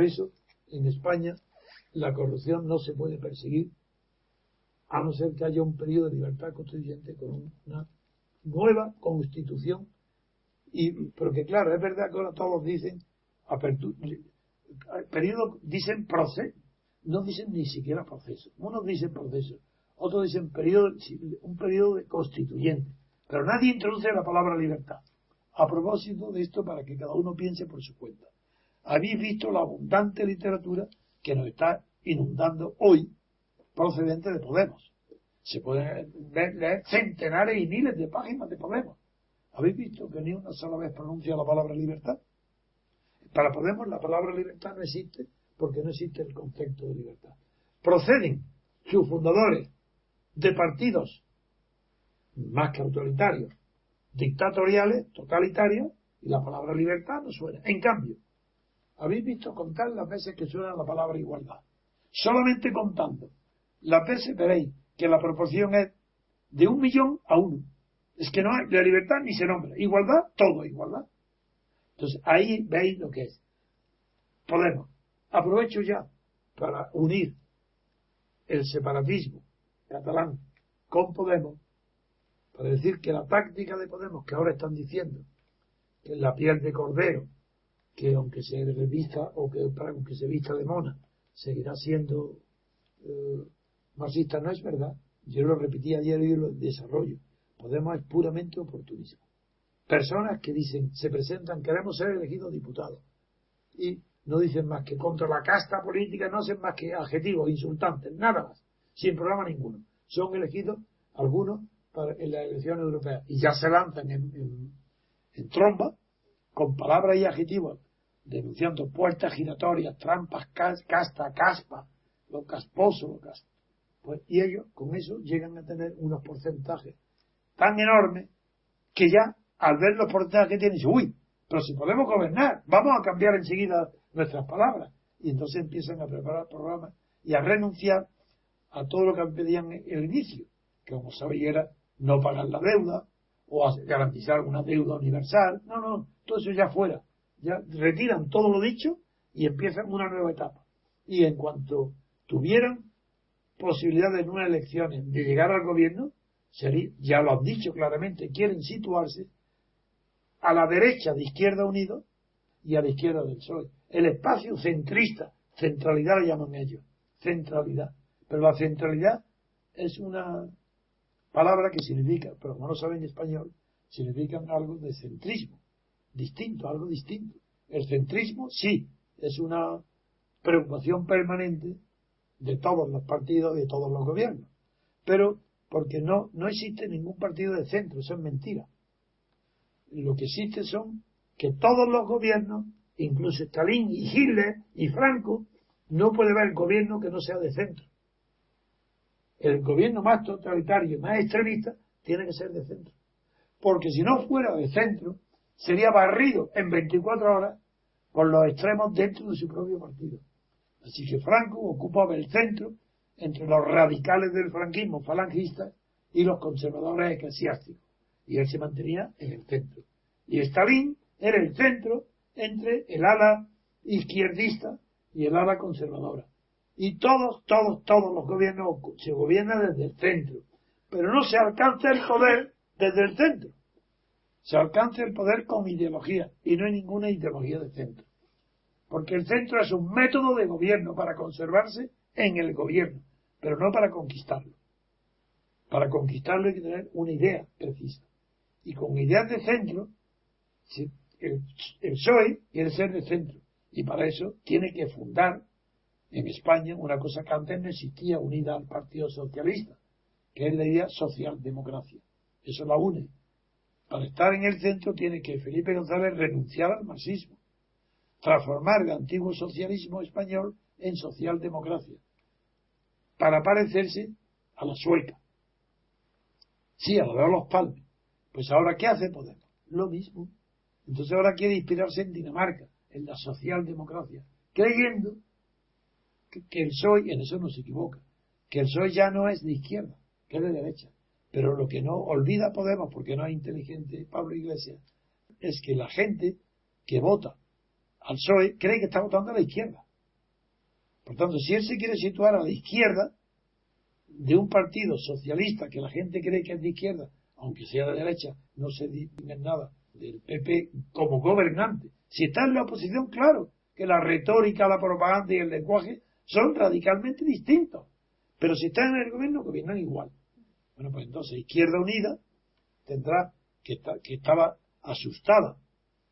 Por eso, en España, la corrupción no se puede perseguir a no ser que haya un periodo de libertad constituyente con una nueva constitución. Y, porque claro, es verdad que ahora todos dicen apertura, periodo, dicen proceso, no dicen ni siquiera proceso. Unos dicen proceso, otros dicen un periodo de constituyente. Pero nadie introduce la palabra libertad. A propósito de esto, para que cada uno piense por su cuenta habéis visto la abundante literatura que nos está inundando hoy procedente de Podemos. Se pueden leer centenares y miles de páginas de Podemos. ¿Habéis visto que ni una sola vez pronuncia la palabra libertad? Para Podemos la palabra libertad no existe porque no existe el concepto de libertad. Proceden sus fundadores de partidos más que autoritarios, dictatoriales, totalitarios, y la palabra libertad no suena. En cambio, habéis visto contar las veces que suena la palabra igualdad. Solamente contando las veces veréis que la proporción es de un millón a uno. Es que no hay, la libertad ni se nombra. Igualdad, todo igualdad. Entonces ahí veis lo que es. Podemos. Aprovecho ya para unir el separatismo catalán con Podemos para decir que la táctica de Podemos que ahora están diciendo que es la piel de cordero que aunque se revista o que aunque se vista de mona, seguirá siendo eh, marxista, no es verdad. Yo lo repetí ayer y lo desarrollo. Podemos es puramente oportunismo. Personas que dicen, se presentan, queremos ser elegidos diputados. Y no dicen más que contra la casta política, no hacen más que adjetivos insultantes, nada más, sin programa ninguno. Son elegidos algunos para, en las elecciones europeas y ya se lanzan en, en tromba con palabras y adjetivos denunciando puertas giratorias, trampas, casta, caspa, lo casposo, lo caspa. Pues, y ellos con eso llegan a tener unos porcentajes tan enormes que ya al ver los porcentajes que tienen, uy, pero si podemos gobernar, vamos a cambiar enseguida nuestras palabras. Y entonces empiezan a preparar programas y a renunciar a todo lo que pedían en el inicio, que como sabéis era no pagar la deuda o garantizar una deuda universal. No, no, todo eso ya fuera ya retiran todo lo dicho y empiezan una nueva etapa. Y en cuanto tuvieran posibilidades en unas elecciones de llegar al gobierno, ya lo han dicho claramente, quieren situarse a la derecha de Izquierda Unido y a la izquierda del PSOE. El espacio centrista, centralidad lo llaman ellos, centralidad. Pero la centralidad es una palabra que significa, pero como no saben español, significa algo de centrismo distinto, algo distinto. El centrismo sí es una preocupación permanente de todos los partidos, de todos los gobiernos. Pero porque no, no existe ningún partido de centro, eso es mentira. Lo que existe son que todos los gobiernos, incluso Stalin y Hitler y Franco, no puede haber gobierno que no sea de centro. El gobierno más totalitario y más extremista tiene que ser de centro. Porque si no fuera de centro, sería barrido en 24 horas por los extremos dentro de su propio partido. Así que Franco ocupaba el centro entre los radicales del franquismo falangistas y los conservadores eclesiásticos. Y él se mantenía en el centro. Y Stalin era el centro entre el ala izquierdista y el ala conservadora. Y todos, todos, todos los gobiernos se gobiernan desde el centro. pero no se alcanza el poder desde el centro. Se alcanza el poder con ideología y no hay ninguna ideología de centro. Porque el centro es un método de gobierno para conservarse en el gobierno, pero no para conquistarlo. Para conquistarlo hay que tener una idea precisa. Y con ideas de centro, el, el PSOE quiere ser de centro. Y para eso tiene que fundar en España una cosa que antes no existía unida al Partido Socialista, que es la idea socialdemocracia. Eso la une. Para estar en el centro tiene que Felipe González renunciar al marxismo, transformar el antiguo socialismo español en socialdemocracia, para parecerse a la sueca. Sí, a la de los palmes. Pues ahora, ¿qué hace Podemos? Lo mismo. Entonces ahora quiere inspirarse en Dinamarca, en la socialdemocracia, creyendo que, el PSOE, en eso no se equivoca, que el PSOE ya no es de izquierda, que es de derecha. Pero lo que no olvida Podemos, porque no es inteligente Pablo Iglesias, es que la gente que vota al PSOE cree que está votando a la izquierda. Por tanto, si él se quiere situar a la izquierda de un partido socialista que la gente cree que es de izquierda, aunque sea de derecha, no se diga nada del PP como gobernante. Si está en la oposición, claro, que la retórica, la propaganda y el lenguaje son radicalmente distintos. Pero si están en el gobierno, gobiernan igual. Bueno, pues entonces Izquierda Unida tendrá que, que estaba asustada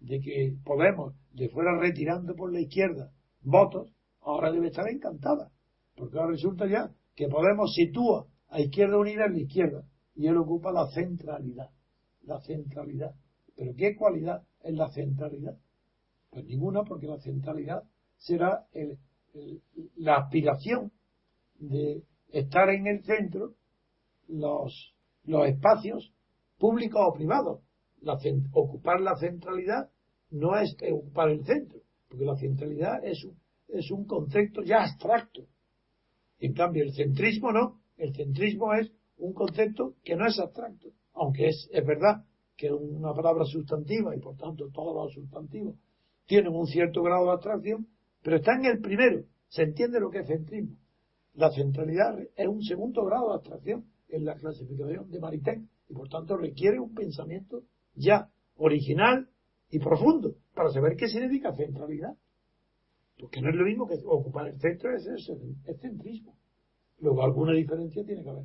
de que Podemos le fuera retirando por la izquierda votos, ahora debe estar encantada. Porque ahora resulta ya que Podemos sitúa a Izquierda Unida en la izquierda y él ocupa la centralidad. La centralidad. ¿Pero qué cualidad es la centralidad? Pues ninguna, porque la centralidad será el, la aspiración de estar en el centro los, los espacios públicos o privados. La, ocupar la centralidad no es ocupar el centro, porque la centralidad es un, es un concepto ya abstracto. En cambio, el centrismo no. El centrismo es un concepto que no es abstracto, aunque es, es verdad que una palabra sustantiva y por tanto todos los sustantivos tienen un cierto grado de abstracción, pero está en el primero. Se entiende lo que es centrismo. La centralidad es un segundo grado de abstracción en la clasificación de Maritain y por tanto requiere un pensamiento ya original y profundo para saber qué significa centralidad. Porque no es lo mismo que ocupar el centro, es, es, es centrismo. Luego alguna diferencia tiene que haber.